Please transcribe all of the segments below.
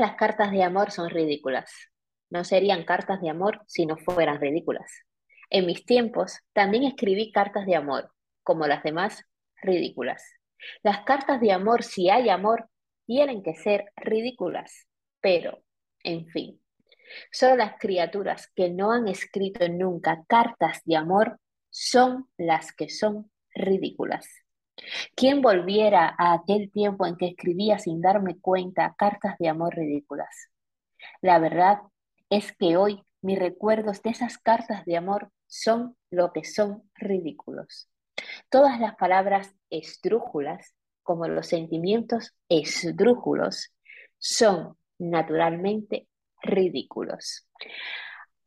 las cartas de amor son ridículas. No serían cartas de amor si no fueran ridículas. En mis tiempos también escribí cartas de amor, como las demás, ridículas. Las cartas de amor, si hay amor, tienen que ser ridículas. Pero, en fin, solo las criaturas que no han escrito nunca cartas de amor son las que son ridículas. ¿Quién volviera a aquel tiempo en que escribía sin darme cuenta cartas de amor ridículas? La verdad es que hoy mis recuerdos de esas cartas de amor son lo que son ridículos. Todas las palabras esdrújulas, como los sentimientos esdrújulos, son naturalmente ridículos.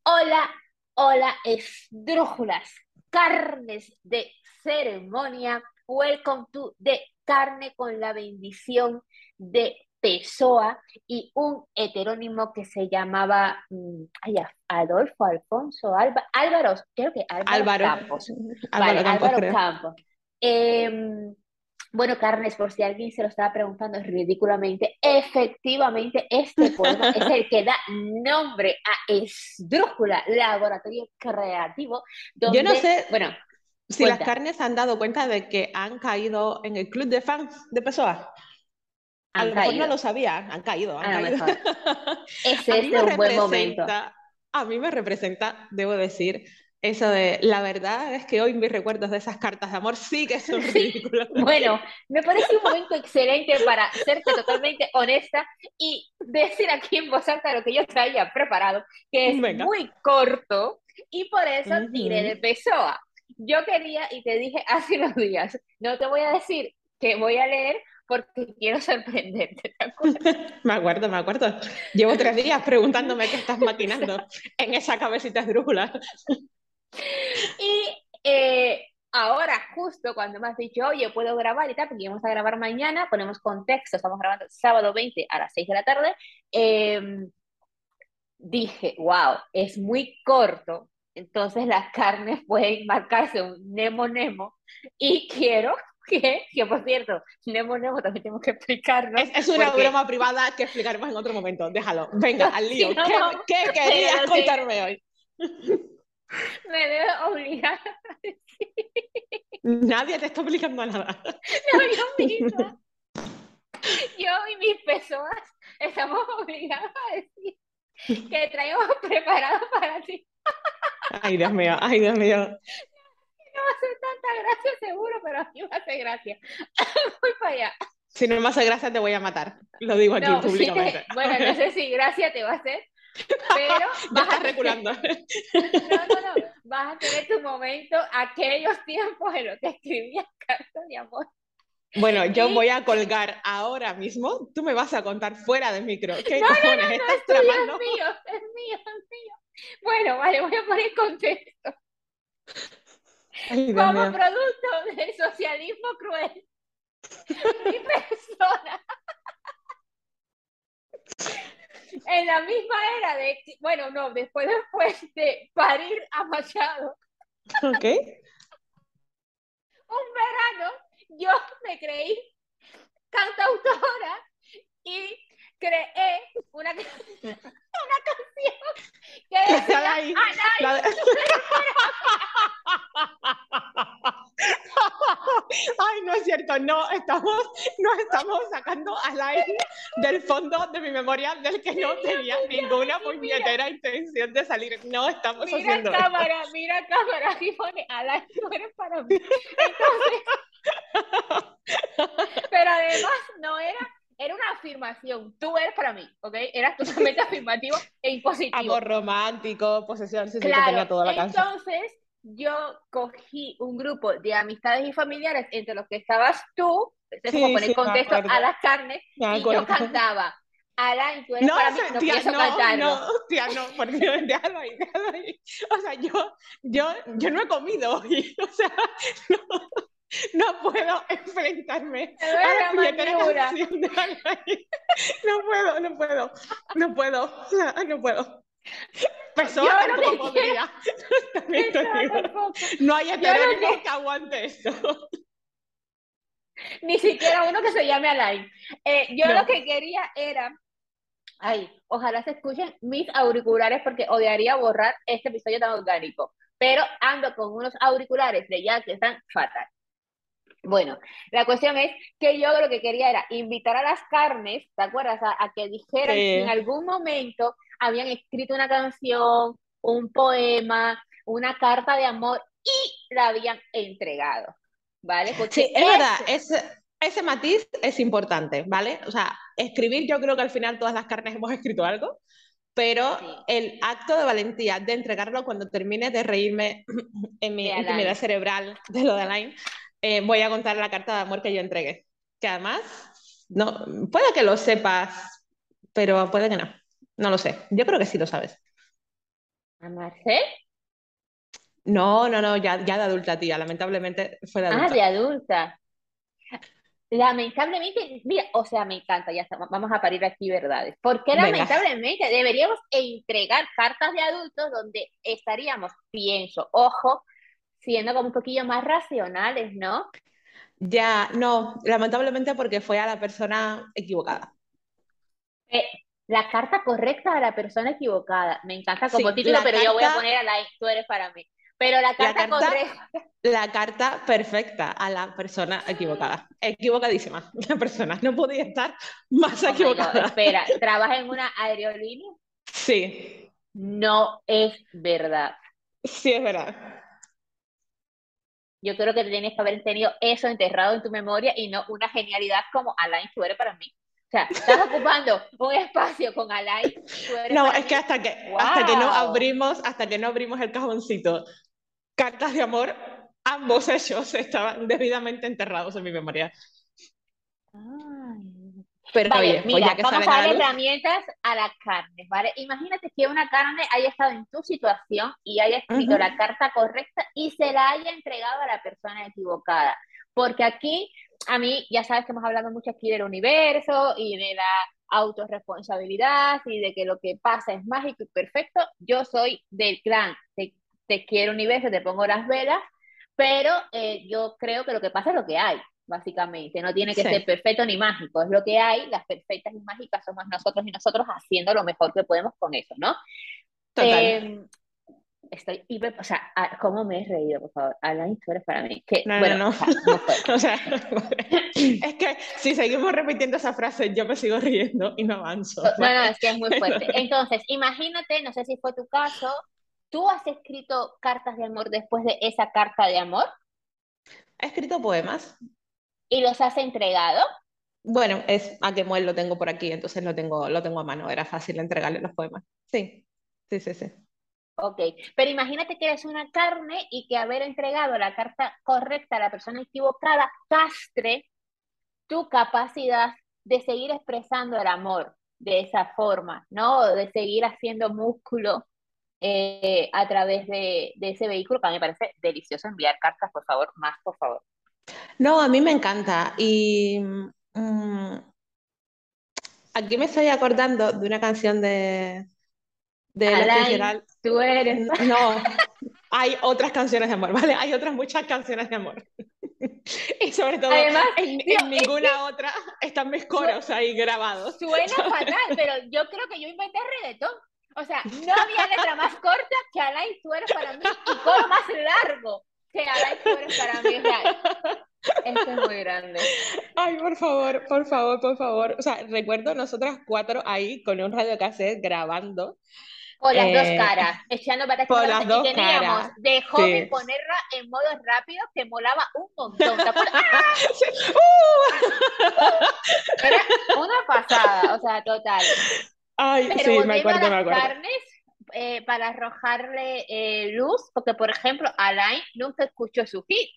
Hola, hola, esdrújulas, carnes de ceremonia. Welcome to the carne con la bendición de Pessoa y un heterónimo que se llamaba mm, Adolfo, Alfonso, Álvaro, creo que Álvaro, Campos. Álvaro, Campos. Em, bueno, Carnes, por si alguien se lo estaba preguntando ridículamente, efectivamente este poema es el que da nombre a Esdrújula, Laboratorio Creativo. Yo no sé bueno, si las carnes han dado cuenta de que han caído en el club de fans de Pessoa. A lo mejor no lo sabían, han caído. Han caído. Ese es un buen momento. A mí me representa, debo decir, eso de la verdad es que hoy mis recuerdos de esas cartas de amor sí que son ridículos. bueno, me parece un momento excelente para serte totalmente honesta y decir aquí en voz alta lo que yo traía preparado, que es muy corto y por eso diré de Pessoa. Yo quería y te dije hace unos días, no te voy a decir que voy a leer porque quiero sorprenderte, ¿te acuerdas? me acuerdo, me acuerdo. Llevo tres días preguntándome qué estás maquinando en esa cabecita esdrújula. y eh, ahora, justo cuando me has dicho, oye, puedo grabar y tal, porque vamos a grabar mañana, ponemos contexto, estamos grabando sábado 20 a las 6 de la tarde, em, dije, wow, es muy corto, entonces las carnes pueden marcarse un Nemo Nemo y quiero que, que por cierto, Nemo Nemo también tengo que explicarlo. Es, una broma privada que explicaremos en otro momento. Déjalo. Venga, al lío. ¿Qué, querías contarme hoy? Me debe obligar a decir. Nadie te está obligando a nada. No, yo misma. Yo y mis personas estamos obligados a decir que traemos preparado para ti. Ay, Dios mío, ay, Dios mío no va a hacer tanta gracia seguro, pero a mí va a hacer gracia. Voy para allá. Si no me hace gracia, te voy a matar. Lo digo aquí públicamente. bueno, no sé si gracia te va a hacer, pero vas a reculando. no, no, no. Vas a tener tu momento, aquellos tiempos en los que escribías cartas de amor. Bueno, yo voy a colgar ahora mismo. Tú me vas a contar fuera del micro. ¿Qué no, no, no, no, es, tuyo, es mío, es mío, es mío. Bueno, vale, voy a poner contexto como producto del socialismo cruel. Mi persona. en la misma era de, bueno, no, después, después de parir a Machado. Ok. Un verano yo me creí cantautora y creé una, una canción que decía ahí. Ay, no es cierto, no estamos, no estamos sacando al aire del fondo de mi memoria del que no tenía ninguna puñetera intención de salir. No estamos mira haciendo cámara, Mira cámara, y pone al aire, para mí. Entonces, pero además no era era una afirmación. Tú eres para mí, ¿ok? Eras totalmente afirmativo e impositivo. Amor romántico, posesión, sí, claro, tenía toda la Entonces, yo cogí un grupo de amistades y familiares entre los que estabas tú, es como poner contexto a las carnes, y yo cantaba. Alain, tú eres no, para mí, no tía, no, cantarlo. No, tía, no, por Dios, déjalo ahí, déjalo ahí. O sea, yo, yo, yo no he comido hoy, o sea, no no puedo enfrentarme a la canción de No puedo, no puedo, no puedo, no puedo. Pesó tampoco podría. No hay heterónimo que... aguante esto. Ni siquiera uno que se llame Alain. Eh, yo lo que quería era Ay, ojalá se escuchen mis auriculares porque odiaría borrar este episodio tan orgánico. Pero ando con unos auriculares de ya que están fatal. Bueno, la cuestión es que yo lo que quería era invitar a las carnes, ¿te acuerdas? A, que dijeran si en algún momento habían escrito una canción, un poema, una carta de amor y la habían entregado, ¿vale? Porque sí, es verdad, ese matiz es importante, ¿vale? O sea, escribir, yo creo que al final todas las carnes hemos escrito algo, pero el acto de valentía de entregarlo cuando termine de reírme en mi intimidad cerebral de lo de Alain, eh, voy a contar la carta de amor que yo entregué. Que además, no, puede que lo sepas, pero puede que no. No lo sé. Yo creo que sí lo sabes. ¿A Marcel? No, no, no, ya, ya de adulta, tía. Lamentablemente fue de adulta. Ah, de adulta. Lamentablemente, mira, o sea, me encanta, ya está, vamos a parir aquí verdades. porque lamentablemente deberíamos entregar cartas de adultos donde estaríamos, pienso, ojo, siendo como un poquillo más racionales, ¿no? Ya, no, lamentablemente porque fue a la persona equivocada. Eh, la carta correcta a la persona equivocada. Me encanta como título, pero yo voy a poner a la tú eres para mí. Pero la carta, correcta. La carta perfecta a la persona equivocada. Equivocadísima. La persona no podía estar más oh equivocada. espera, ¿trabaja en una aerolínea? Sí. No es verdad. Sí, es verdad. Yo creo que tienes que haber tenido eso enterrado en tu memoria y no una genialidad como Alain, eres para mí. O sea, estás ocupando un espacio con Alain. no, es que hasta que, hasta que no abrimos, hasta que no abrimos el cajoncito cartas de amor, ambos ellos estaban debidamente enterrados en mi memoria. Pero vale, pues mira, vamos a dar herramientas a las carnes, ¿vale? Imagínate que una carne haya estado en tu situación y haya escrito la carta correcta y se la haya entregado a la persona equivocada. Porque aquí, a mí, ya sabes que hemos hablado mucho aquí del universo y de la autorresponsabilidad y de que lo que pasa es mágico y perfecto. Yo soy del clan, te, te quiero universo, te pongo las velas, pero eh, yo creo que lo que pasa es lo que hay básicamente. No tiene que ser perfecto ni mágico, es lo que hay. Las perfectas y mágicas somos nosotros y nosotros haciendo lo mejor que podemos con eso, ¿no? Total. Em, estoy o sea, ¿cómo me he reído, por favor? Tú eres para mí. Que, no, bueno, no, no. o sea, es que si seguimos repitiendo esa frase, yo me sigo riendo y no avanzo. No, no, es que es muy fuerte. Entonces, imagínate, no sé si fue tu caso, ¿tú has escrito cartas de amor después de esa carta de amor? He escrito poemas. ¿Y los has entregado? Bueno, es a que lo tengo por aquí, entonces lo tengo, lo tengo a mano. Era fácil entregarle los poemas. Sí, sí, sí, sí. Ok, pero imagínate que eres una carne y que haber entregado la carta correcta a la persona equivocada castre tu capacidad de seguir expresando el amor de esa forma, ¿no? De seguir haciendo músculo eh, a través de, de, ese vehículo, que a mí me parece delicioso enviar cartas, por favor, más, por favor. No, a mí me encanta. Y mm, aquí me estoy acordando de una canción de, de la Tú eres. No, hay otras canciones de amor, ¿vale? Hay otras muchas canciones de amor. y sobre todo, Además, en, ninguna otra están mis coros ahí grabados. Suena fatal, pero yo creo que yo inventé reggaetón. O sea, no había letra más corta que Alain, tú eres para mí y coro más largo que Alain, tú eres para mí. Esto es muy grande. Ay, por favor, por favor, por favor. O sea, recuerdo nosotras cuatro ahí con un radio cassette grabando. Con las dos eh, caras, echando para Con las dos teníamos caras. de hobby ponerla en modo rápido que molaba un montón. ¡Ah! Era una pasada, o sea, total. Ay, sí, me acuerdo, me acuerdo. Carnes, eh, para arrojarle eh, luz, porque por ejemplo, Alain nunca escuchó su hit.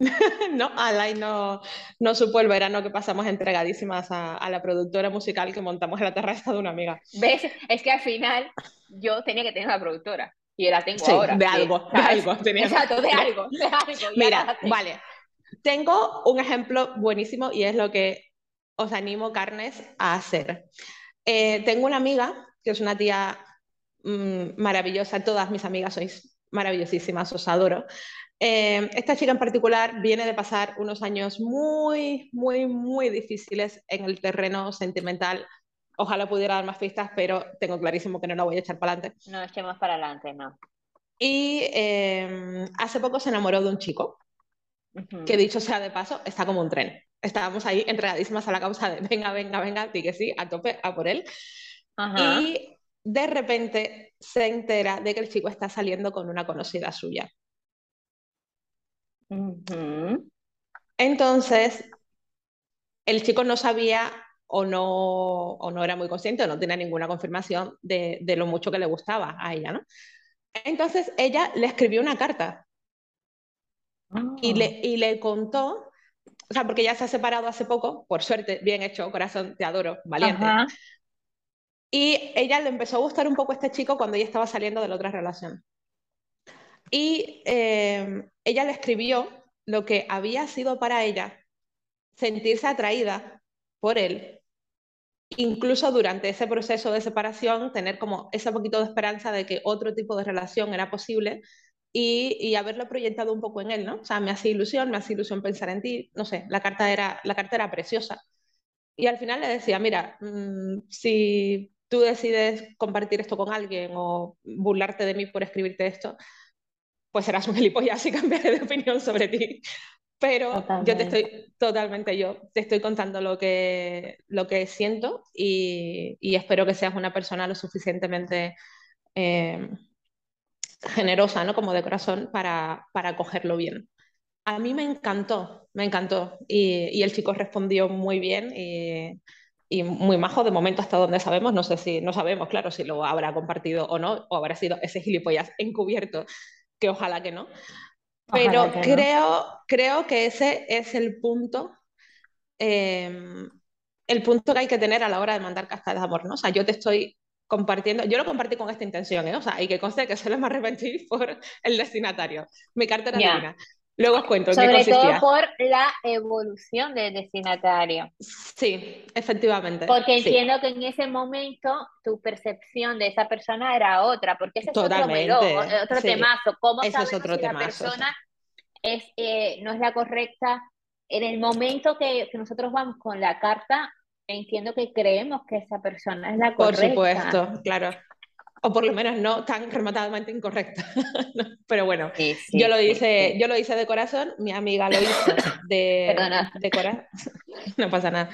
no, Alain no, no supo el verano que pasamos entregadísimas a, la productora musical que montamos en la terraza de una amiga. ¿Ves? Es que al final yo tenía que tener una productora y la tengo ahora. De algo, de algo. Exacto, de algo, de algo. Mira, vale. Tengo un ejemplo buenísimo y es lo que os animo, Carnes, a hacer. Eh, tengo una amiga que es una tía mm, maravillosa, todas mis amigas sois maravillosísimas, os adoro. Eh, esta chica en particular viene de pasar unos años muy, muy, muy difíciles en el terreno sentimental Ojalá pudiera dar más pistas, pero tengo clarísimo que no la voy a echar para adelante. No echemos para adelante, no. Y em, hace poco se enamoró de un chico, que dicho sea de paso, está como un tren. Estábamos ahí entregadísimas a la causa de venga, venga, venga, que sí, a tope, a por él. Y de repente se entera de que el chico está saliendo con una conocida suya. Entonces, el chico no sabía o no, o no era muy consciente o no tenía ninguna confirmación de, de, lo mucho que le gustaba a ella, ¿no? Entonces ella le escribió una carta y, le, ah. y le contó, o sea, porque ya se ha separado hace poco, por suerte, bien hecho, corazón, te adoro, valiente. Y ella le empezó a gustar un poco a este chico cuando ella estaba saliendo de la otra relación. Y eh, ella le escribió lo que había sido para ella sentirse atraída por él incluso durante ese proceso de separación, tener como ese poquito de esperanza de que otro tipo de relación era posible y, haberlo proyectado un poco en él, ¿no? O sea, me hace ilusión, me hace ilusión pensar en ti, no sé, la carta era, la carta era preciosa. Y al final le decía, mira, mmm, si tú decides compartir esto con alguien o burlarte de mí por escribirte esto, pues serás un gilipollas y cambiaré de opinión sobre ti pero yo te estoy totalmente yo, te estoy contando lo que, lo que siento y, y espero que seas una persona lo suficientemente eh, generosa, ¿no? Como de corazón para, para cogerlo bien. A mí me encantó, me encantó y, y el chico respondió muy bien y, y, muy majo de momento hasta donde sabemos, no sé si, no sabemos, claro, si lo habrá compartido o no, o habrá sido ese gilipollas encubierto, que ojalá que no, pero creo, creo que ese es el punto, em, el punto que hay que tener a la hora de mandar cartas de amor, ¿no? O sea, yo te estoy compartiendo, yo lo compartí con esta intención, ¿eh? O sea, y que conste que solo me arrepentí por el destinatario. Mi carta era divina. Luego os cuento. Sobre todo por la evolución del destinatario. Sí, efectivamente. Porque entiendo que en ese momento tu percepción de esa persona era otra, porque ese es otro otro temazo. ¿Cómo sabes si la persona es, eh, no es la correcta? En el momento que, que nosotros vamos con la carta, entiendo que creemos que esa persona es la correcta. Por supuesto, claro o por lo menos no tan rematadamente incorrecta. Pero bueno, yo, lo hice, yo lo hice de corazón, mi amiga lo hizo de, de corazón. no pasa nada.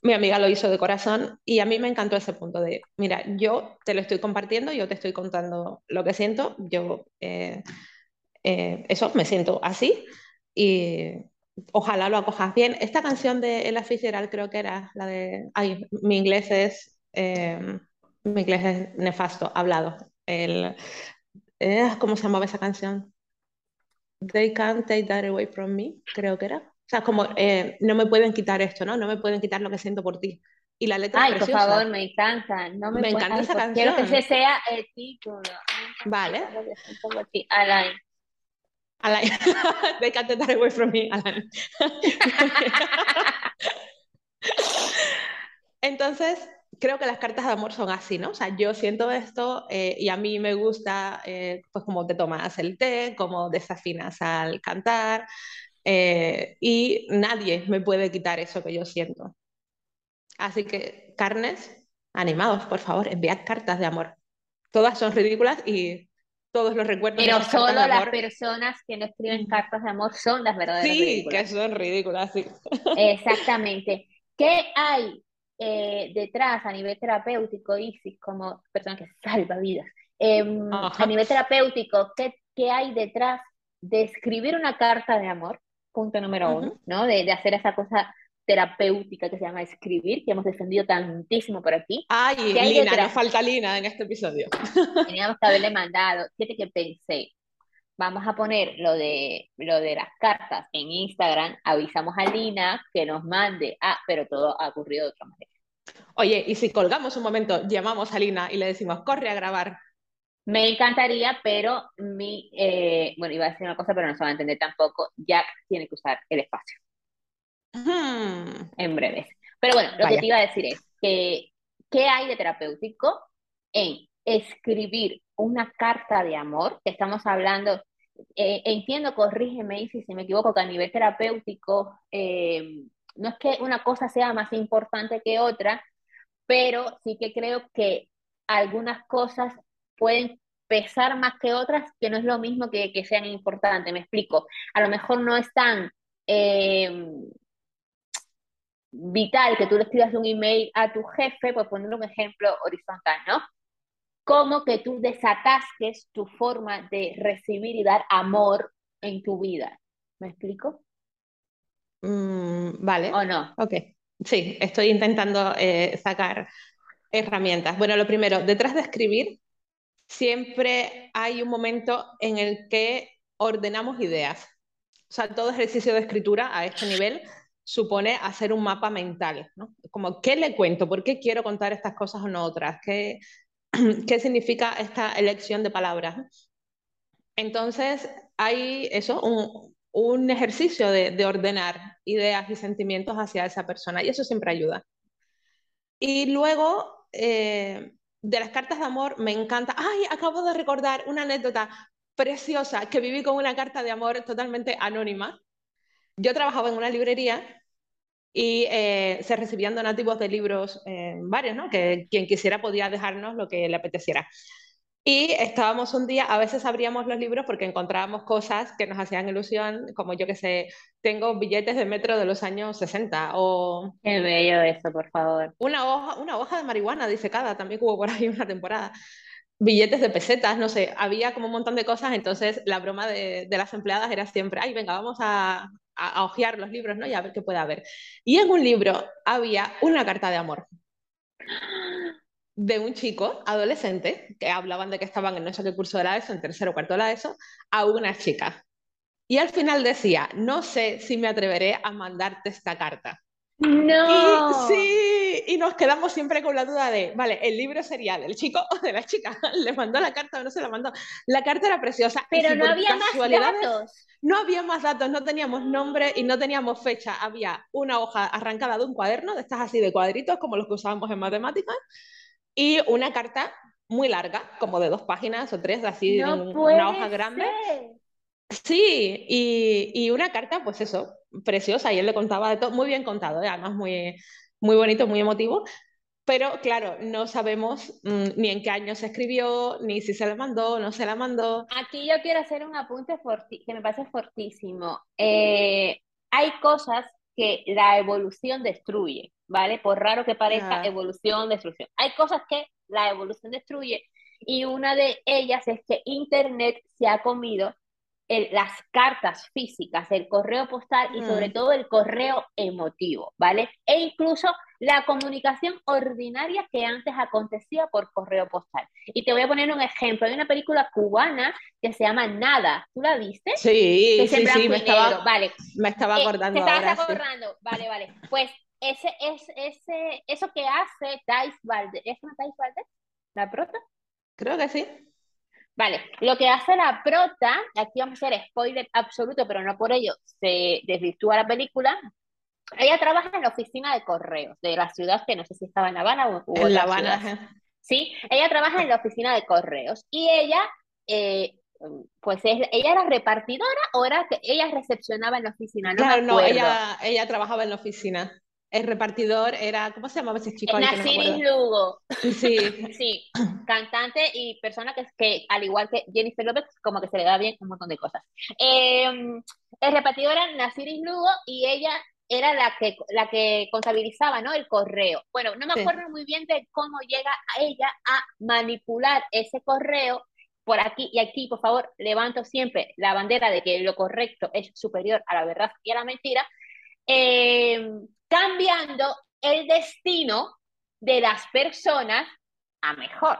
Mi amiga lo hizo de corazón y a mí me encantó ese punto de, mira, yo te lo estoy compartiendo, yo te estoy contando lo que siento, yo eh, eh, eso, me siento así y ojalá lo acojas bien. Esta canción de Ella Fitzgerald creo que era la de, ay, mi inglés es... Eh, mi inglés es nefasto, hablado. El, eh, ¿Cómo se llamaba esa canción? They can't take that away from me, creo que era. O sea, como, eh, no me pueden quitar esto, ¿no? No me pueden quitar lo que siento por ti. Y la letra Ay, es preciosa. por favor, me encanta. No me, me encanta esa canción. Quiero que ese sea el título. Vale. Alain. Alain. They can't take that away from me, Alain. Entonces, creo que las cartas de amor son así, ¿no? O sea, yo siento esto eh, y a mí me gusta, eh, pues, cómo te tomas el té, cómo desafinas al cantar, eh, y nadie me puede quitar eso que yo siento. Así que, carnes, animados, por favor, enviad cartas de amor. Todas son ridículas y todos los recuerdos. Pero solo las personas que no escriben cartas de amor son las verdaderas. Sí, que son ridículas, sí. Exactamente. ¿Qué hay eh, detrás a nivel terapéutico, Isis, como persona que salva vidas, em, a nivel terapéutico, ¿qué, ¿qué, hay detrás de escribir una carta de amor? Punto número uno, ¿no? De, de, hacer esa cosa terapéutica que se llama escribir, que hemos defendido tantísimo por aquí. Ay, Lina, nos falta Lina en este episodio. Teníamos que haberle mandado, fíjate que pensé, vamos a poner lo de, lo de las cartas en Instagram, avisamos a Lina que nos mande, ah, pero todo ha ocurrido de otra manera. Oye, y si colgamos un momento, llamamos a Lina y le decimos, corre a grabar. Me encantaría, pero mi, eh, bueno, iba a decir una cosa, pero no se va a entender tampoco. Jack tiene que usar el espacio. Hmm. En breves. Pero bueno, lo que te iba a decir es que, ¿qué hay de terapéutico en escribir una carta de amor? Que estamos hablando, eh, entiendo, corrígeme si me equivoco, que a nivel terapéutico, eh, no es que una cosa sea más importante que otra, pero sí que creo que algunas cosas pueden pesar más que otras, que no es lo mismo que, que sean importantes, me explico. A lo mejor no es tan eh, vital que tú le escribas un email a tu jefe, pues poner un ejemplo horizontal, ¿no? Como que tú desatasques tu forma de recibir y dar amor en tu vida. ¿Me explico? Mm, vale. ¿O no? Ok. Sí, estoy intentando eh, sacar herramientas. Bueno, lo primero, detrás de escribir, siempre hay un momento en el que ordenamos ideas. O sea, todo ejercicio de escritura a este nivel supone hacer un mapa mental, ¿no? Como, ¿qué le cuento? ¿Por qué quiero contar estas cosas o no otras? ¿Qué, qué significa esta elección de palabras? Entonces, hay eso, un, ejercicio de, de, ordenar ideas y sentimientos hacia esa persona y eso siempre ayuda. Y luego, eh, de las cartas de amor, me encanta, ay, acabo de recordar una anécdota preciosa que viví con una carta de amor totalmente anónima. Yo trabajaba en una librería y eh, se recibían donativos de libros eh, varios, ¿no? Que quien quisiera podía dejarnos lo que le apeteciera. Y estábamos un día, a veces abríamos los libros porque encontrábamos cosas que nos hacían ilusión, como yo que sé, tengo billetes de metro de los años 60 o... Qué bello eso, por favor. Una hoja, una hoja de marihuana disecada, también hubo por ahí una temporada. Billetes de pesetas, no sé, había como un montón de cosas, entonces la broma de, de las empleadas era siempre, ay, venga, vamos a, a, a hojear los libros, ¿no? Y a ver qué puede haber. Y en un libro había una carta de amor de un chico adolescente, que hablaban de que estaban en no sé qué curso de la ESO, en tercero o cuarto de la ESO, a una chica. Y al final decía, no sé si me atreveré a mandarte esta carta. No. Y, sí, y nos quedamos siempre con la duda de, vale, el libro sería del chico o de la chica. Le mandó la carta o no se la mandó. La carta era preciosa. Pero si no había más datos. No había más datos, no teníamos nombre y no teníamos fecha. Había una hoja arrancada de un cuaderno, de estas así de cuadritos, como los que usábamos en matemáticas, y una carta muy larga, como de dos páginas o tres, así, no una hoja grande. Ser. Sí, y, y, una carta, pues eso, preciosa, y él le contaba de todo, muy bien contado, ¿eh? además muy, muy bonito, muy emotivo, pero claro, no sabemos mmm, ni en qué año se escribió, ni si se la mandó, no se la mandó. Aquí yo quiero hacer un apunte que me parece fortísimo. Eh, hay cosas que la evolución destruye, ¿vale? Por raro que parezca, ah. evolución, destrucción. Hay cosas que la evolución destruye y una de ellas es que Internet se ha comido el, las cartas físicas, el correo postal y sobre mm. todo el correo emotivo, ¿vale? E incluso la comunicación ordinaria que antes acontecía por correo postal. Y te voy a poner un ejemplo. Hay una película cubana que se llama Nada. ¿Tú la viste? Sí, que sí, sí, me estaba, vale. me estaba acordando. Eh, te estabas ahora, acordando, sí. vale, vale. Pues ese, ese, ese, eso que hace Thais Valdez, ¿es una Thais Valdez? ¿La prota? Creo que sí. Vale, lo que hace la prota, aquí vamos a hacer spoiler absoluto, pero no por ello se desvirtúa la película. Ella trabaja en la oficina de correos de la ciudad, que no sé si estaba en La Habana o, o en La Habana. Ciudad. Sí, ella trabaja en la oficina de correos y ella, eh, pues es, ella era repartidora o era que ella recepcionaba en la oficina. No claro, no, ella, ella trabajaba en la oficina el repartidor era, ¿cómo se llamaba ese chico? Nasiris no Lugo. Sí. sí, cantante y persona que, que, al igual que Jennifer López, como que se le da bien un montón de cosas. Eh, el repartidor era Nasiris Lugo y ella era la que, la que contabilizaba ¿no? el correo. Bueno, no me acuerdo sí. muy bien de cómo llega a ella a manipular ese correo por aquí y aquí, por favor, levanto siempre la bandera de que lo correcto es superior a la verdad y a la mentira. Eh, cambiando el destino de las personas a mejor.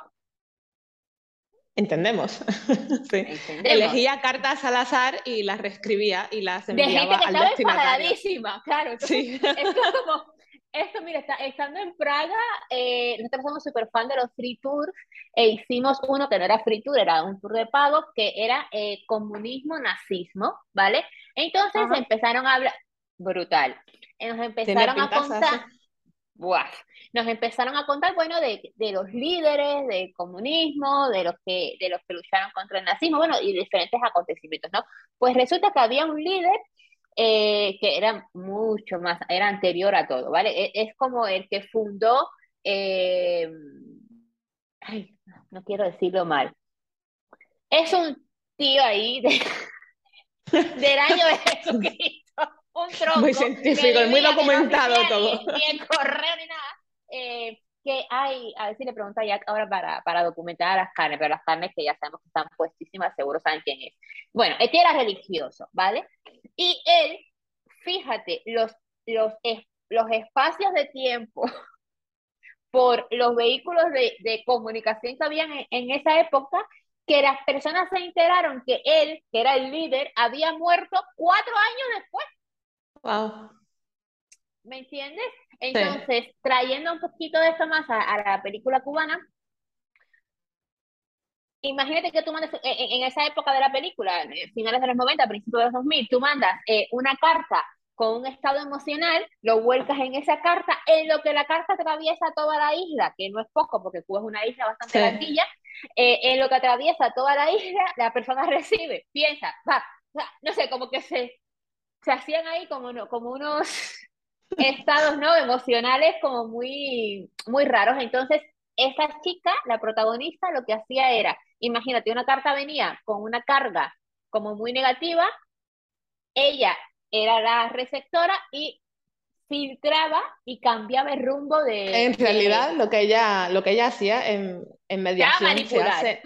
Entendemos. sí. Entendemos. Elegía cartas al azar y las reescribía y las enviaba de gente que estaba destinatario. claro. Entonces, Sí. es como, esto, mira, está, estando en Praga, eh, nosotros somos súper fan de los free tours e hicimos uno que no era free tour, era un tour de pago que era eh, comunismo, nazismo, ¿vale? Entonces Ajá. empezaron a hablar, brutal, nos empezaron a contar, ¡buah! nos empezaron a contar, bueno, de, de, los líderes del comunismo, de los, que, de los que lucharon contra el nazismo, bueno, y diferentes acontecimientos, ¿no? Pues resulta que había un líder eh, que era mucho más, era anterior a todo, ¿vale? Es, es como el que fundó eh, ay, no quiero decirlo mal. Es un tío ahí de, del año de Jesucristo, un tronco. Muy científico y muy documentado todo. Ni, en correo ni nada. Eh, que hay, a ver si le pregunto a Jack ahora para, para documentar las carnes, pero las carnes que ya sabemos que están puestísimas, seguro saben quién es. Bueno, este era religioso, ¿vale? Y él, fíjate, los, los, los espacios de tiempo por los vehículos de, de comunicación que habían en, en, esa época, que las personas se enteraron que él, que era el líder, había muerto cuatro años después. Wow. ¿Me entiendes? Entonces, sí. trayendo un poquito de esto más a, a, la película cubana, imagínate que tú mandas, en, en, esa época de la película, finales de los 90, principios de los 2000, tú mandas eh, una carta con un estado emocional, lo vuelcas en esa carta, en lo que la carta atraviesa toda la isla, que no es poco, porque Cuba es una isla bastante sí. grandilla, eh, en lo que atraviesa toda la isla, la persona recibe, piensa, va, no sé, como que se, se hacían ahí como, no, como unos estados no emocionales como muy muy raros. Entonces esa chica la protagonista lo que hacía era imagínate una carta venía con una carga como muy negativa ella era la receptora y filtraba y cambiaba el rumbo de en realidad de, lo que ella lo que ella hacía en, en mediación se hace,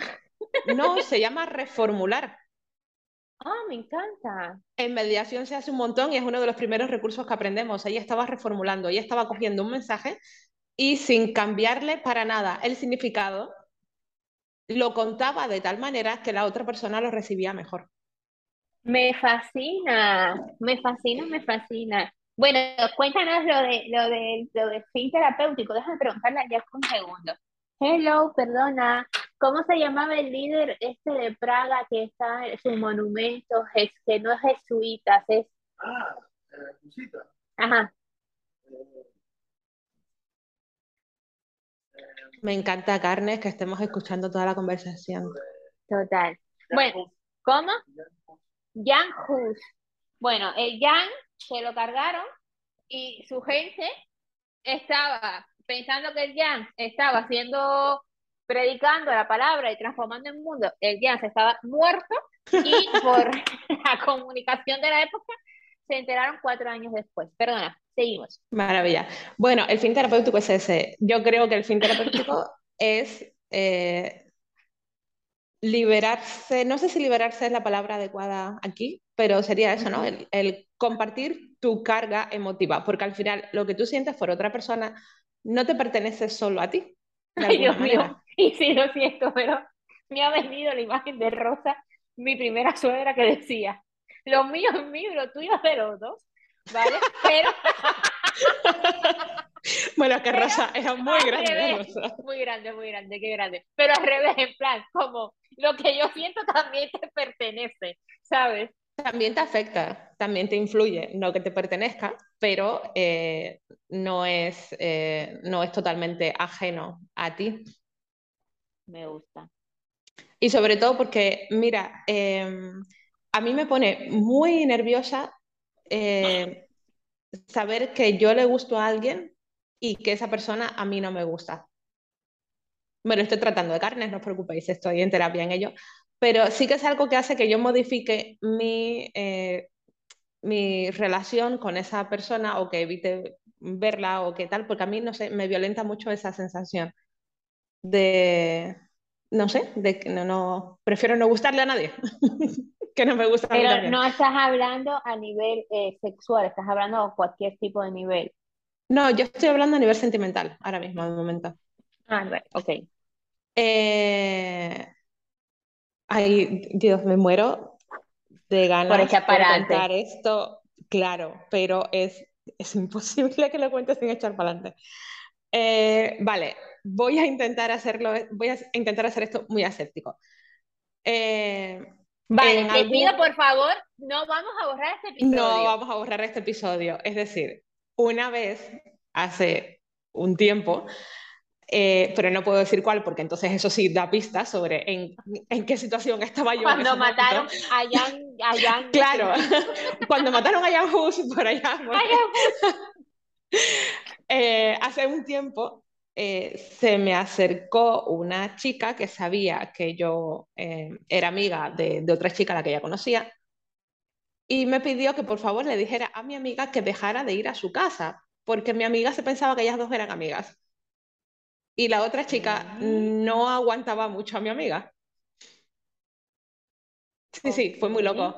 no se llama reformular Ah, me encanta. En mediación se hace un montón y es uno de los primeros recursos que aprendemos. Ella estaba reformulando, ella estaba cogiendo un mensaje y sin cambiarle para nada el significado, lo contaba de tal manera que la otra persona lo recibía mejor. Me fascina, me fascina, me fascina. Bueno, cuéntanos lo de lo de lo de fin terapéutico. Déjame preguntarle ya un segundo. Hello, perdona. ¿Cómo se llamaba el líder este de Praga que está en su monumento, es, que no es jesuitas, es... Ah, jesuita. Ajá. Me encanta, Carnes, que estemos escuchando toda la conversación. Total. Bueno, ¿cómo? Jan Hus. Bueno, el Jan se lo cargaron y su gente estaba pensando que el Jan estaba haciendo predicando la palabra y transformando el mundo, el Jan se estaba muerto y por la comunicación de la época se enteraron cuatro años después. Perdona, seguimos. Maravilla. Bueno, el fin terapéutico es ese. Yo creo que el fin terapéutico es eh, liberarse, no sé si liberarse es la palabra adecuada aquí, pero sería eso, ¿no? El, el compartir tu carga emotiva, porque al final lo que tú sientes por otra persona no te pertenece solo a ti. Ay, Dios manera. mío. Y sí, lo siento, pero me ha venido la imagen de Rosa, mi primera suegra, que decía, lo mío es mío y lo tuyo es de los dos, ¿vale? Pero... bueno, que Rosa era muy grande. Revés, Rosa. Muy grande, muy grande, qué grande. Pero al revés, en plan, como lo que yo siento también te pertenece, ¿sabes? También te afecta, también te influye, no que te pertenezca, pero eh, no, es, eh, no es totalmente ajeno a ti. Me gusta. Y sobre todo porque, mira, eh, a mí me pone muy nerviosa eh, saber que yo le gusto a alguien y que esa persona a mí no me gusta. Bueno, estoy tratando de carnes, no os preocupéis, estoy en terapia en ello, pero sí que es algo que hace que yo modifique mi, eh, mi relación con esa persona o que evite verla o qué tal, porque a mí, no sé, me violenta mucho esa sensación de, no sé, de que no, no, prefiero no gustarle a nadie, que no me gusta. Pero a mí no estás hablando a nivel eh, sexual, estás hablando a cualquier tipo de nivel. No, yo estoy hablando a nivel sentimental, ahora mismo, de momento. Ah, bueno, ok. Eh... Ay, Dios, me muero de ganas por contar esto, claro, pero es, es imposible que lo cuente sin echar para adelante. Eh, vale, voy a intentar hacerlo, voy a intentar hacer esto muy aséptico. Eh, vale, te algún... pido por favor, no vamos a borrar este episodio. No vamos a borrar este episodio. Es decir, una vez, hace un tiempo, eh, pero no puedo decir cuál, porque entonces eso sí da pistas sobre en, en qué situación estaba yo. Cuando mataron a Jan, a Jan Claro, cuando mataron a Jan Hus por allá. Bueno. eh, hace un tiempo eh, se me acercó una chica que sabía que yo eh, era amiga de, de, otra chica a la que ella conocía y me pidió que por favor le dijera a mi amiga que dejara de ir a su casa, porque mi amiga se pensaba que ellas dos eran amigas. Y la otra chica no aguantaba mucho a mi amiga. Sí, sí, fue muy loco.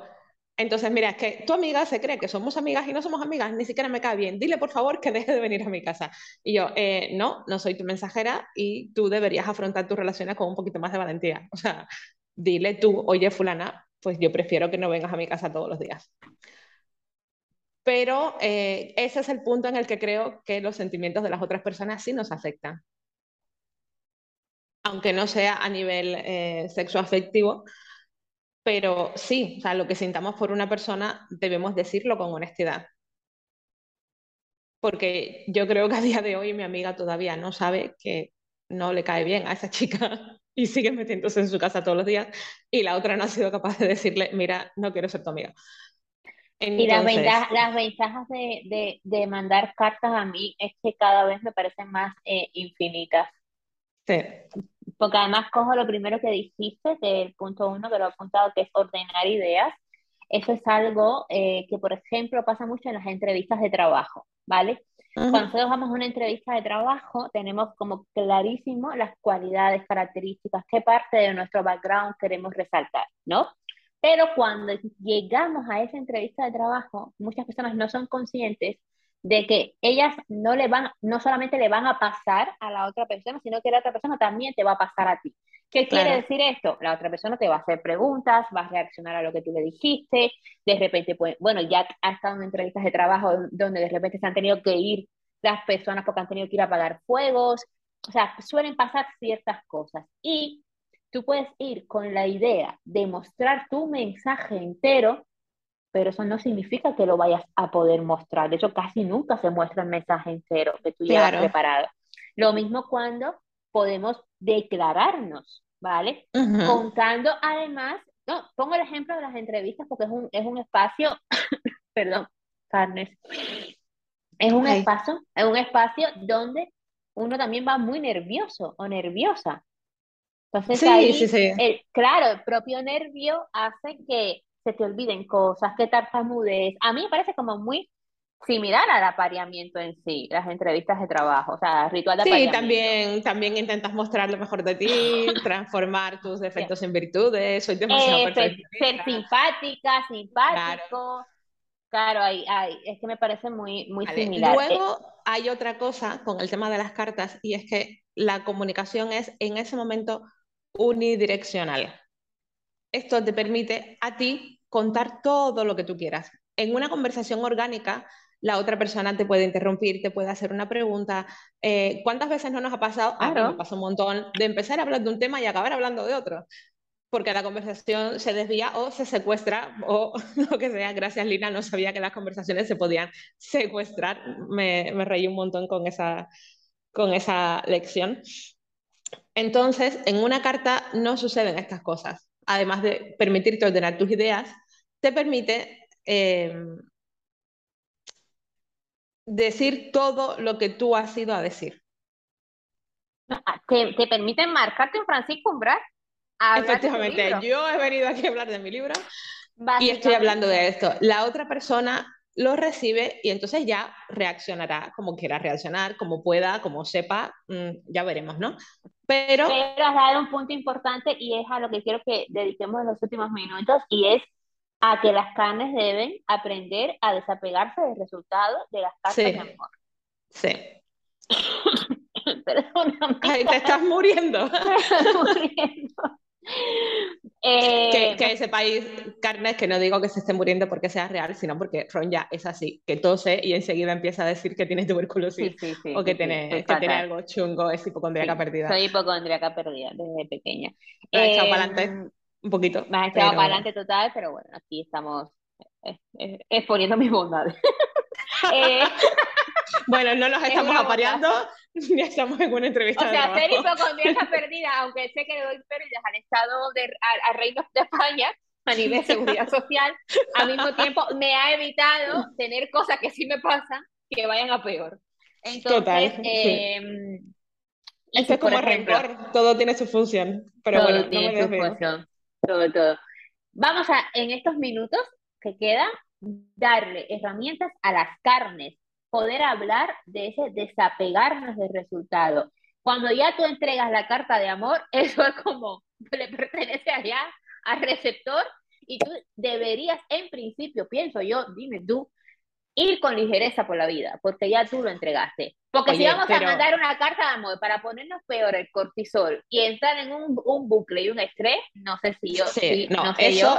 Entonces, mira, es que tu amiga se cree que somos amigas y no somos amigas, ni siquiera me cae bien. Dile, por favor, que deje de venir a mi casa. Y yo, eh, no, no soy tu mensajera y tú deberías afrontar tus relaciones con un poquito más de valentía. O sea, dile tú, oye, fulana, pues yo prefiero que no vengas a mi casa todos los días. Pero eh, ese es el punto en el que creo que los sentimientos de las otras personas sí nos afectan. Aunque no sea a nivel eh, sexoafectivo, pero sí, o sea, lo que sintamos por una persona debemos decirlo con honestidad. Porque yo creo que a día de hoy mi amiga todavía no sabe que no le cae bien a esa chica y sigue metiéndose en su casa todos los días y la otra no ha sido capaz de decirle, mira, no quiero ser tu amiga. y las, ventajas, las ventajas de, de, mandar cartas a mí es que cada vez me parecen más eh, infinitas. Sí porque además cojo lo primero que dijiste del punto uno que lo he apuntado, que es ordenar ideas. Eso es algo eh, que, por ejemplo, pasa mucho en las entrevistas de trabajo, ¿vale? Cuando nosotros vamos a una entrevista de trabajo, tenemos como clarísimo las cualidades, características, qué parte de nuestro background queremos resaltar, ¿no? Pero cuando llegamos a esa entrevista de trabajo, muchas personas no son conscientes de que ellas no le van, no solamente le van a pasar a la otra persona, sino que la otra persona también te va a pasar a ti. ¿Qué quiere decir esto? La otra persona te va a hacer preguntas, va a reaccionar a lo que tú le dijiste, de repente, pues, bueno, ya ha estado en entrevistas de trabajo donde de repente se han tenido que ir las personas porque han tenido que ir a apagar fuegos, o sea, suelen pasar ciertas cosas y tú puedes ir con la idea de mostrar tu mensaje entero pero eso no significa que lo vayas a poder mostrar. De hecho, casi nunca se muestra el mensaje entero que tú ya has preparado. Lo mismo cuando podemos declararnos, ¿vale? Contando además, no, pongo el ejemplo de las entrevistas porque es un, es un espacio, perdón, carnes, es un espacio, es un espacio donde uno también va muy nervioso o nerviosa. Entonces ahí, claro, el propio nervio hace que se te olviden cosas, que tartamudees. A mí me parece como muy similar al apareamiento en sí, las entrevistas de trabajo, o sea, ritual de sí, también, también intentas mostrar lo mejor de ti, transformar tus defectos en virtudes, soy demasiado eh, ser, simpática, simpático. Claro, hay, es que me parece muy, muy similar. Luego hay otra cosa con el tema de las cartas y es que la comunicación es en ese momento unidireccional. Esto te permite a ti contar todo lo que tú quieras. En una conversación orgánica, la otra persona te puede interrumpir, te puede hacer una pregunta. Eh, ¿Cuántas veces no nos ha pasado? A mí me pasa un montón de empezar a hablar de un tema y acabar hablando de otro. Porque la conversación se desvía o se secuestra o lo que sea. Gracias, Lina, no sabía que las conversaciones se podían secuestrar. Me, me reí un montón con esa, con esa lección. Entonces, en una carta no suceden estas cosas además de permitirte ordenar tus ideas, te permite eh, decir todo lo que tú has ido a decir. Ah, te, te permite marcarte un Francisco Umbral. Efectivamente, yo he venido aquí a hablar de mi libro y estoy hablando de esto. La otra persona lo recibe y entonces ya reaccionará como quiera reaccionar, como pueda, como sepa, mm, ya veremos, ¿no? Pero... Pero has dado un punto importante y es a lo que quiero que dediquemos los últimos minutos y es a que las carnes deben aprender a desapegarse del resultado de las cartas de amor. Sí. Perdóname. Ay, te estás muriendo. muriendo. Eh, que, ese país, carnes, que no digo que se esté muriendo porque sea real, sino porque Ron ya es así, que tose y enseguida empieza a decir que tiene tuberculosis o que, tiene, que tiene algo chungo, es hipocondriaca perdida. Soy hipocondriaca perdida desde pequeña. Me ha echado para adelante em, un poquito. Me ha echado para adelante total, pero bueno, aquí estamos exponiendo mis bondades. eh, bueno, no nos estamos apareando ni estamos en una entrevista. O sea, ser hipocondríaca perdida, aunque sé que doy pérdidas al Estado de, a, Reino de España a nivel de seguridad social, al mismo tiempo me ha evitado tener cosas que sí me pasan que vayan a peor. Entonces, Total, em, Esto es como rencor, todo tiene su función, pero todo bueno, tiene su función, todo, todo. Vamos a, en estos minutos que quedan, darle herramientas a las carnes, poder hablar de ese desapegarnos del resultado. Cuando ya tú entregas la carta de amor, eso es como le pertenece allá al receptor y tú deberías, en principio, pienso yo, dime tú, ir con ligereza por la vida, porque ya tú lo entregaste. Porque si vamos a mandar una carta de amor para ponernos peor el cortisol y entrar en un, un bucle y un estrés, no sé si yo... Sí, no, eso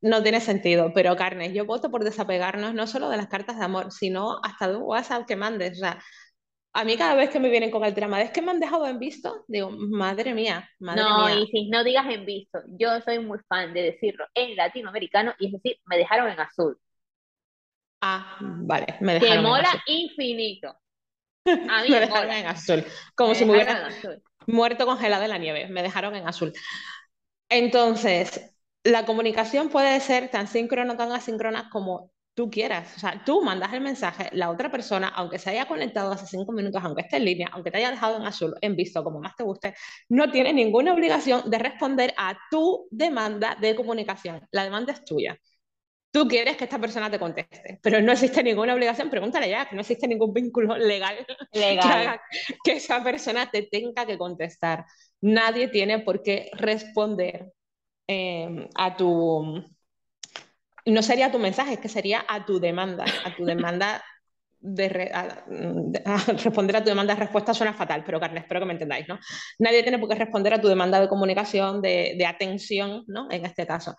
no tiene sentido, pero Carnes, yo voto por desapegarnos no solo de las cartas de amor, sino hasta de un WhatsApp que mandes. O sea, a mí cada vez que me vienen con el drama es que me han dejado en visto, digo, madre mía, madre no, mía. y si no digas en visto, yo soy muy fan de decirlo en latinoamericano y es decir, me dejaron en azul. Ah, vale, me dejaron Que mola en azul. infinito. A mí me, me dejaron mola. en azul, como Me si me hubiera muerto congelado en la nieve, me dejaron en azul. Entonces, la comunicación puede ser tan síncrona o tan asíncrona como tú quieras. O sea, tú mandas el mensaje, la otra persona, aunque se haya conectado hace cinco minutos, aunque esté en línea, aunque te haya dejado en azul, en visto, como más te guste, no tiene ninguna obligación de responder a tu demanda de comunicación. La demanda es tuya. Tú quieres que esta persona te conteste, pero no existe ninguna obligación, pregúntale ya, que no existe ningún vínculo legal, Legal. que haga que esa persona te tenga que contestar. Nadie tiene por qué responder eh, a tu... No sería a tu mensaje, es que sería a tu demanda, a tu demanda de, a, de a responder a tu demanda de respuesta suena fatal, pero Carne, espero que me entendáis, ¿no? Nadie tiene por qué responder a tu demanda de comunicación, de, de, atención, ¿no? En este caso.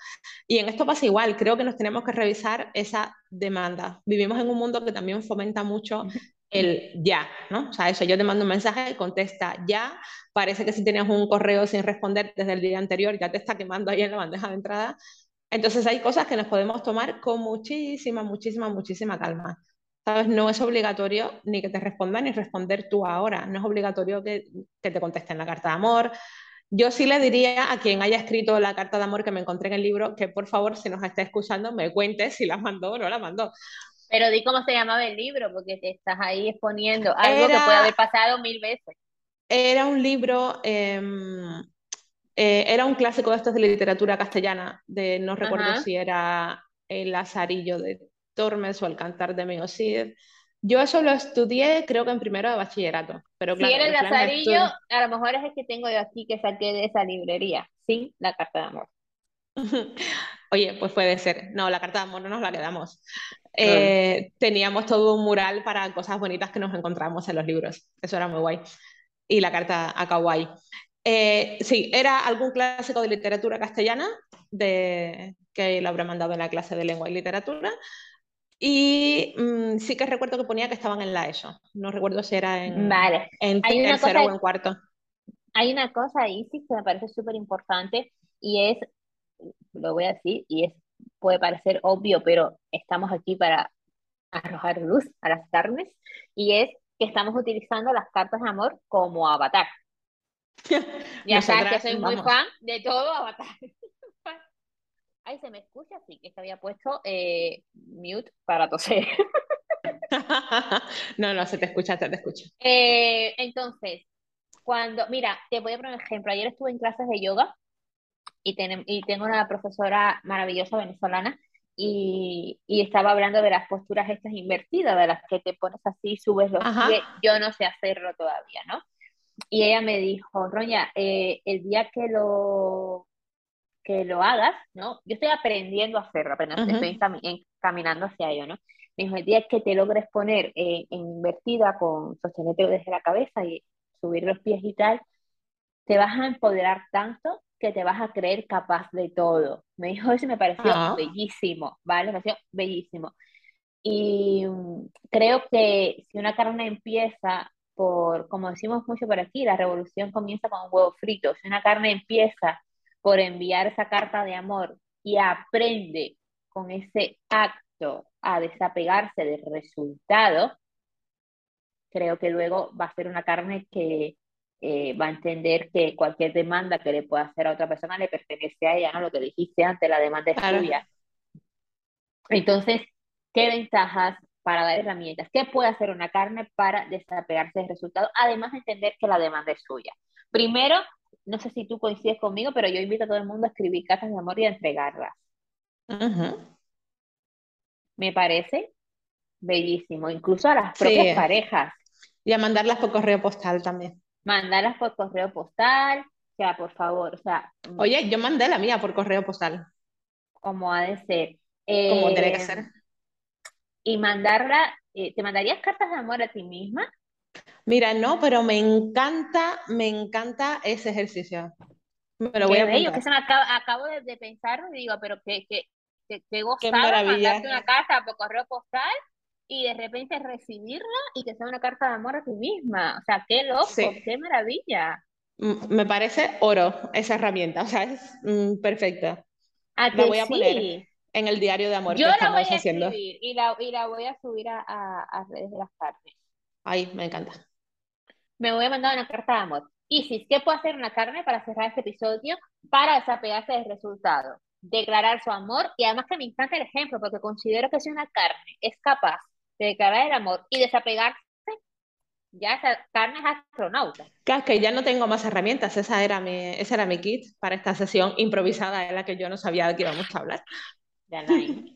Y en esto pasa igual, creo que nos tenemos que revisar esa demanda. Vivimos en un mundo que también fomenta mucho el ya, ¿no? O sea, eso, yo te mando un mensaje, contesta ya, parece que si tienes un correo sin responder desde el día anterior, ya te está quemando ahí en la bandeja de entrada. Entonces hay cosas que nos podemos tomar con muchísima, muchísima, muchísima calma. ¿Sabes? No es obligatorio ni que te respondan ni responder tú ahora. No es obligatorio que, que te contesten la carta de amor. Yo sí le diría a quien haya escrito la carta de amor que me encontré en el libro que por favor, si nos está escuchando, me cuente si la mandó o no la mandó. Pero di cómo se llamaba el libro, porque te estás ahí exponiendo algo era, que puede haber pasado mil veces. Era un libro, eh, eh, era un clásico de estos de literatura castellana, de no recuerdo Ajá. si era El Lazarillo de Tormes o El Cantar de Meocid. Yo eso lo estudié, creo que en primero de bachillerato. Pero claro, si era el Lazarillo, a lo mejor es el que tengo yo aquí que saqué de esa librería, sin la carta de amor. Oye, pues puede ser. No, la carta de amor no nos la quedamos. Eh, teníamos todo un mural para cosas bonitas que nos encontramos en los libros. Eso era muy guay. Y la carta a Kawaii. Eh, sí, era algún clásico de literatura castellana de, que lo habré mandado en la clase de lengua y literatura. Y mmm, sí que recuerdo que ponía que estaban en la ESO. No recuerdo si era en, vale. en tercero o en cuarto. Hay una cosa sí que me parece súper importante y es, lo voy a decir, y es puede parecer obvio, pero estamos aquí para arrojar luz a las carnes, y es que estamos utilizando las cartas de amor como avatar. ya sabes que soy muy fan de todo avatar. Ay, se me escucha, sí, que se había puesto eh, mute para toser. no, no, se te escucha, se te escucha. Eh, entonces, cuando, mira, te voy a poner un ejemplo. Ayer estuve en clases de yoga y, ten, y tengo una profesora maravillosa venezolana y, y, estaba hablando de las posturas estas invertidas, de las que te pones así, subes los Ajá. pies. Yo no sé hacerlo todavía, ¿no? Y ella me dijo, Roña, eh, el día que lo, que lo hagas, ¿no? Yo estoy aprendiendo a hacerlo, apenas estoy encami- encaminando hacia ello, ¿no? Me dijo, el día que te logres poner eh, invertida con sostenerte desde la cabeza y subir los pies y tal, te vas a empoderar tanto que te vas a creer capaz de todo. Me dijo eso y me pareció Ah. bellísimo, ¿vale? Me pareció bellísimo. Y mm, creo que si una carne empieza por, como decimos mucho por aquí, la revolución comienza con un huevo frito. Si una carne empieza por enviar esa carta de amor y aprende con ese acto a desapegarse del resultado, creo que luego va a ser una carne que eh, va a entender que cualquier demanda que le pueda hacer a otra persona le pertenece a ella, ¿no? Lo que dijiste antes, la demanda es Claro. tuya. Entonces, ¿qué ventajas para dar herramientas. ¿Qué puede hacer una carne para desapegarse del resultado? Además de entender que la demanda es suya. Primero, no sé si tú coincides conmigo, pero yo invito a todo el mundo a escribir cartas de amor y a entregarlas. Me parece bellísimo, incluso a las propias parejas. Y a mandarlas por correo postal también. Mandarlas por correo postal, o sea, por favor, o sea. Mm. Oye, yo mandé la mía por correo postal. Como ha de ser. Como tiene que eh, ser. Y mandarla, eh, ¿te mandarías cartas de amor a ti misma? Mira, no, pero me encanta, me encanta ese ejercicio. Me lo voy a bello, que se me acabo, de, pensar y digo, pero qué, qué, qué, qué gozada mandarte una carta por correo postal y de repente recibirla y que sea una carta de amor a ti misma. O sea, qué loco, qué maravilla. Me parece oro esa herramienta, o sea, es mm, perfecta. la voy a poner en el diario de amor Yo que estamos voy a haciendo. Y la, y la voy a subir a, a, redes de las carnes. Ay, me encanta. Me voy a mandar una carta de amor. Isis, ¿qué puede hacer una carne para cerrar este episodio para desapegarse del resultado? Declarar su amor y además que me encanta el ejemplo porque considero que si una carne es capaz de declarar el amor y desapegarse, ya esa carne es astronauta. Claro, que ya no tengo más herramientas, esa era mi, ese era mi kit para esta sesión improvisada en la que yo no sabía de qué íbamos a hablar. Ya no hay.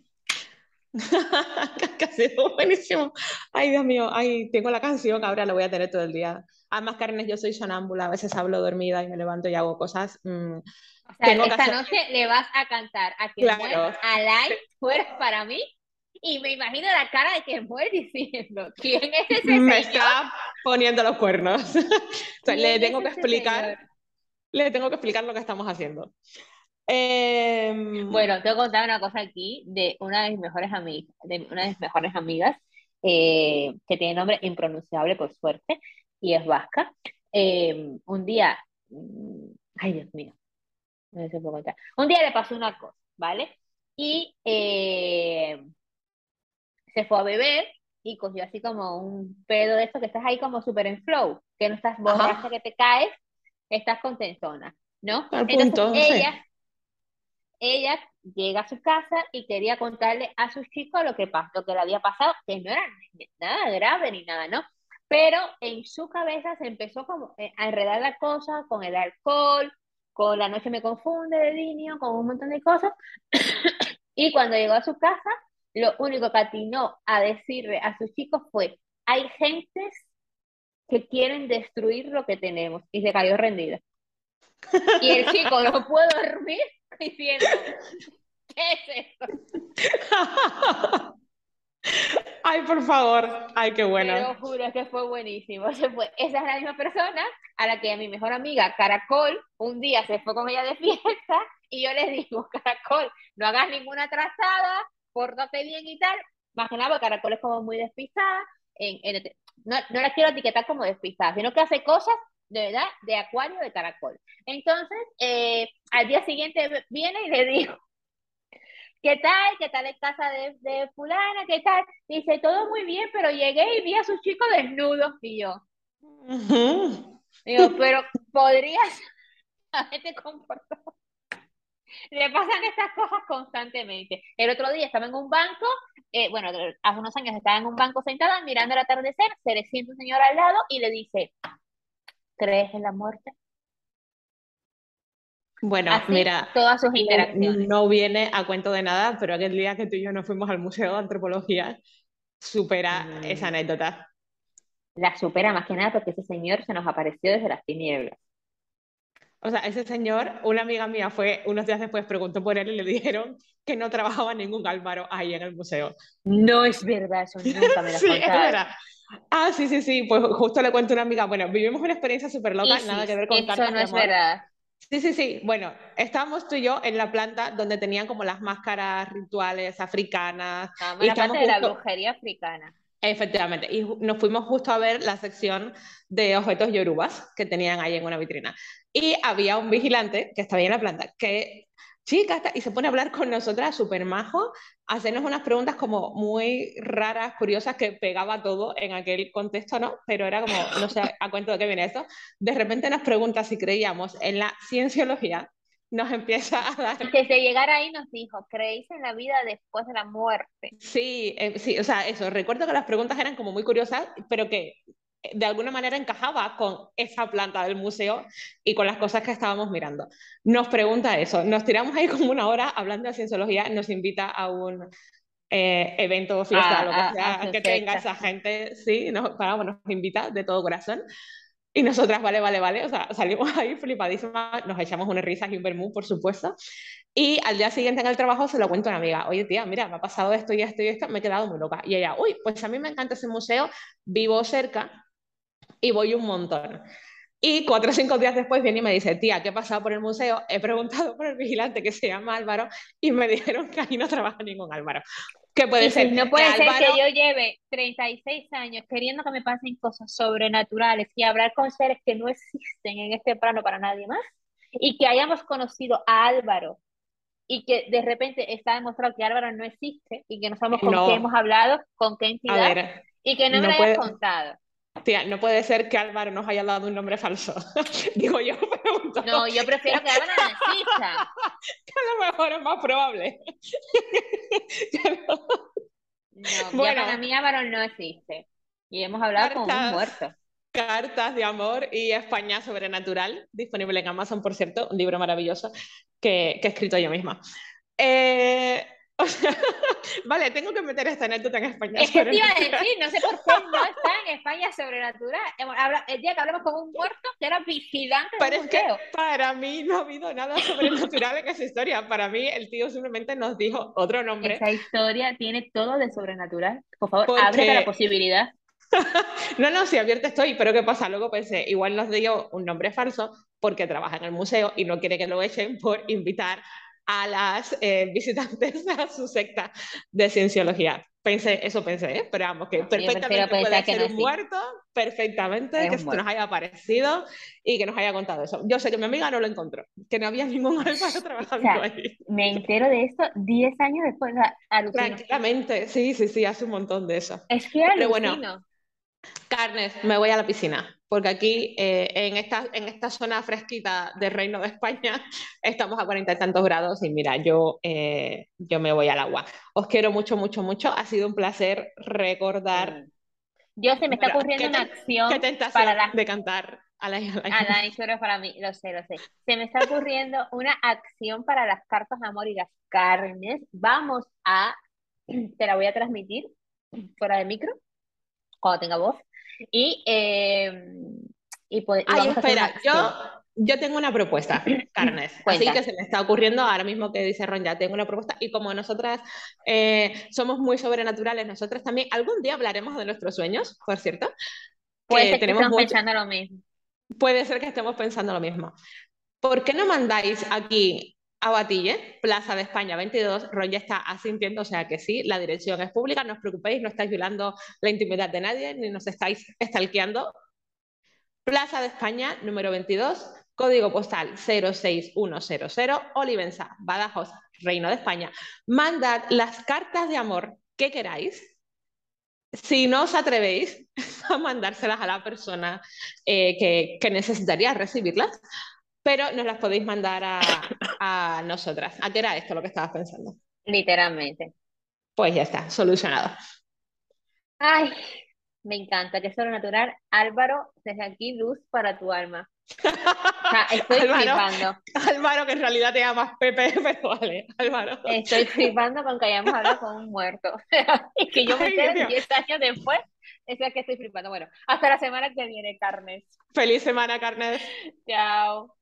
que ha sido buenísimo. Ay, Dios mío, ay, tengo la canción, ahora la voy a tener todo el día. Además, Carnes, yo soy sonámbula, a veces hablo dormida y me levanto y hago cosas. Mm, o sea, esta noche le vas a cantar a que claro. Alay, fueras para mí. Y me imagino la cara de que muere diciendo, ¿quién es ese señor? Me está poniendo los cuernos. o sea, le tengo que explicar, le tengo que explicar lo que estamos haciendo. Em, bueno, te voy a contar una cosa aquí de una de mis mejores amigas, de una de mis mejores amigas, eh, que tiene nombre impronunciable por suerte, y es vasca. Em, un día, mm, ay Dios mío, no sé contar. Un día le pasó una cosa, ¿vale? Y eh, se fue a beber y cogió así como un pedo de esto que estás ahí como súper en flow, que no estás borracha, que te caes, estás contentona, ¿no? Entonces ella, ella llega a su casa y quería contarle a sus chicos lo que pasó, lo que le había pasado, que no era nada grave ni nada, ¿no? Pero en su cabeza se empezó como eh, a enredar la cosa con el alcohol, con la noche me confunde de niño, con un montón de cosas. y cuando llegó a su casa, lo único que atinó a decirle a sus chicos fue, hay gentes que quieren destruir lo que tenemos. Y se cayó rendida. Y el chico no pudo dormir diciendo, ¿qué es esto? Ay, por favor. Ay, qué bueno. Te lo juro que fue buenísimo. Esa es la misma persona a la que a mi mejor amiga Caracol un día se fue con ella de fiesta y yo le digo, Caracol, no hagas ninguna trazada, pórtate bien y tal. Más que nada, porque Caracol es como muy despistada. En, no, no la quiero etiquetar como despistada, sino que hace cosas de verdad, de acuario de caracol. Entonces, eh, al día siguiente viene y le digo, ¿qué tal? ¿Qué tal en casa de, de, fulana? ¿Qué tal? Dice, todo muy bien, pero llegué y vi a sus chicos desnudos. Y yo, digo, pero podrías haberte comportado. Le pasan estas cosas constantemente. El otro día estaba en un banco, eh, bueno, hace unos años estaba en un banco sentada mirando el atardecer, se le siente un señor al lado y le dice, ¿Crees en la muerte? Bueno, mira, todas sus interacciones. No viene a cuento de nada, pero aquel día que tú y yo nos fuimos al Museo de Antropología, supera mm. esa anécdota. La supera más que nada porque ese señor se nos apareció desde las tinieblas. O sea, ese señor, una amiga mía fue unos días después, preguntó por él y le dijeron que no trabajaba ningún álvaro ahí en el museo. No es verdad, eso nunca me lo sí, Ah, sí, sí, sí, pues justo le cuento a una amiga, bueno, vivimos una experiencia súper loca, nada que ver con Eso no es verdad. Sí, sí, sí. Bueno, estábamos tú y yo en la planta donde tenían como las máscaras rituales africanas. Estábamos en la planta de la brujería africana. Efectivamente, y nos fuimos justo a ver la sección de objetos yorubas que tenían ahí en una vitrina. Y había un vigilante que estaba ahí en la planta que chica, y se pone a hablar con nosotras, súper majo, hacernos unas preguntas como muy raras, curiosas, que pegaba todo en aquel contexto, ¿no? Pero era como, no sé a cuento de qué viene esto. De repente nos pregunta si creíamos en la cienciología nos empieza a dar... Que se llegara ahí nos dijo, ¿creéis en la vida después de la muerte? Sí, eh, sí, o sea, eso, recuerdo que las preguntas eran como muy curiosas, pero que eh, de alguna manera encajaba con esa planta del museo y con las cosas que estábamos mirando. Nos pregunta eso, nos tiramos ahí como una hora hablando de cienciología, nos invita a un eh, evento fiesta, lo que sea, que tenga esa gente, sí, nos, nos invita de todo corazón. Y nosotras, vale, vale, vale, o sea, salimos ahí flipadísimas, nos echamos unas risas y un vermú, por supuesto. Y al día siguiente en el trabajo se lo cuento a una amiga, oye tía, mira, me ha pasado esto y esto y esto, me he quedado muy loca. Y ella, uy, pues a mí me encanta ese museo, vivo cerca y voy un montón. Y cuatro o cinco días después viene y me dice, tía, ¿qué ha pasado por el museo? He preguntado por el vigilante que se llama Álvaro y me dijeron que ahí no trabaja ningún Álvaro. ¿Qué puede ser? no puede ser que yo lleve 36 años queriendo que me pasen cosas sobrenaturales y hablar con seres que no existen en este plano para nadie más y que hayamos conocido a Álvaro y que de repente está demostrado que Álvaro no existe y que no sabemos con qué hemos hablado, con qué entidad y que no, me lo hayas contado. Tía, no puede ser que Álvaro nos haya dado un nombre falso. Digo yo, pregunto. No, yo prefiero que Álvaro no exista. que a lo mejor es más probable. no, bueno, para mí Álvaro no existe. Y hemos hablado con un muerto. Cartas de amor y España sobrenatural, disponible en Amazon, por cierto, un libro maravilloso que, que he escrito yo misma. Eh, vale, tengo que meter esta anécdota en España. Es que te iba a decir, no sé por qué no está en España sobrenatural. El día que hablamos con un muerto, que era vigilante. Pero es que para mí no ha habido nada sobrenatural en esa historia. Para mí, el tío simplemente nos dijo otro nombre. Esa historia tiene todo de sobrenatural. Por favor, abre la posibilidad. no, no, sí, abierta estoy, pero ¿qué pasa? Luego pensé, igual nos dio un nombre falso porque trabaja en el museo y no quiere que lo echen por invitar a las eh, visitantes a su secta de cienciología. Pensé, eso pensé, ¿eh? pero vamos, que perfectamente puede ser un muerto, perfectamente, que nos haya aparecido y que nos haya contado eso. Yo sé que mi amiga no lo encontró, que no había ningún alfaro trabajando ahí. Me entero de esto 10 años después, Tranquilamente, sí, sí, sí, hace un montón de eso. Es que alucino. Pero bueno, Carnes, me voy a la piscina, porque aquí eh, en, esta, en esta zona fresquita del Reino de España estamos a cuarenta y tantos grados y mira, yo, eh, yo me voy al agua. Os quiero mucho, mucho, mucho. Ha sido un placer recordar. Yo se me está ocurriendo una acción para la... de cantar. A la, a para mí, lo sé, lo sé. Se me está ocurriendo una acción para las cartas de amor y las carnes. Vamos a, te la voy a transmitir fuera de micro cuando tenga voz. Y, eh, y, pues, Ay, espera, yo, yo tengo una propuesta, Carnes. Así que se me está ocurriendo ahora mismo que dice Ron, ya tengo una propuesta. Y como nosotras eh, somos muy sobrenaturales, nosotras también, algún día hablaremos de nuestros sueños, por cierto. Puede ser que estemos pensando lo mismo. Puede ser que estemos pensando lo mismo. ¿Por qué no mandáis aquí a Batille, Plaza de España 22, Ron ya está asintiendo, o sea que sí, la dirección es pública, no os preocupéis, no estáis violando la intimidad de nadie, ni nos estáis estalqueando. Plaza de España, número 22, código postal 06100, Olivenza, Badajoz, Reino de España. Mandad las cartas de amor que queráis. Si no os atrevéis a mandárselas a la persona eh, que, que necesitaría recibirlas, pero nos las podéis mandar a, a nosotras. ¿A qué era esto lo que estabas pensando? Literalmente. Pues ya está, solucionado. Ay, me encanta, que es natural. Álvaro, desde aquí, luz para tu alma. estoy flipando. Álvaro, que en realidad te llamas Pepe, pero vale, Álvaro. Estoy flipando con que hayamos hablado con un muerto. y que yo me quede 10 años después. Es que estoy flipando. Bueno, hasta la semana que viene, Carnes. Feliz semana, Carnes. Chao.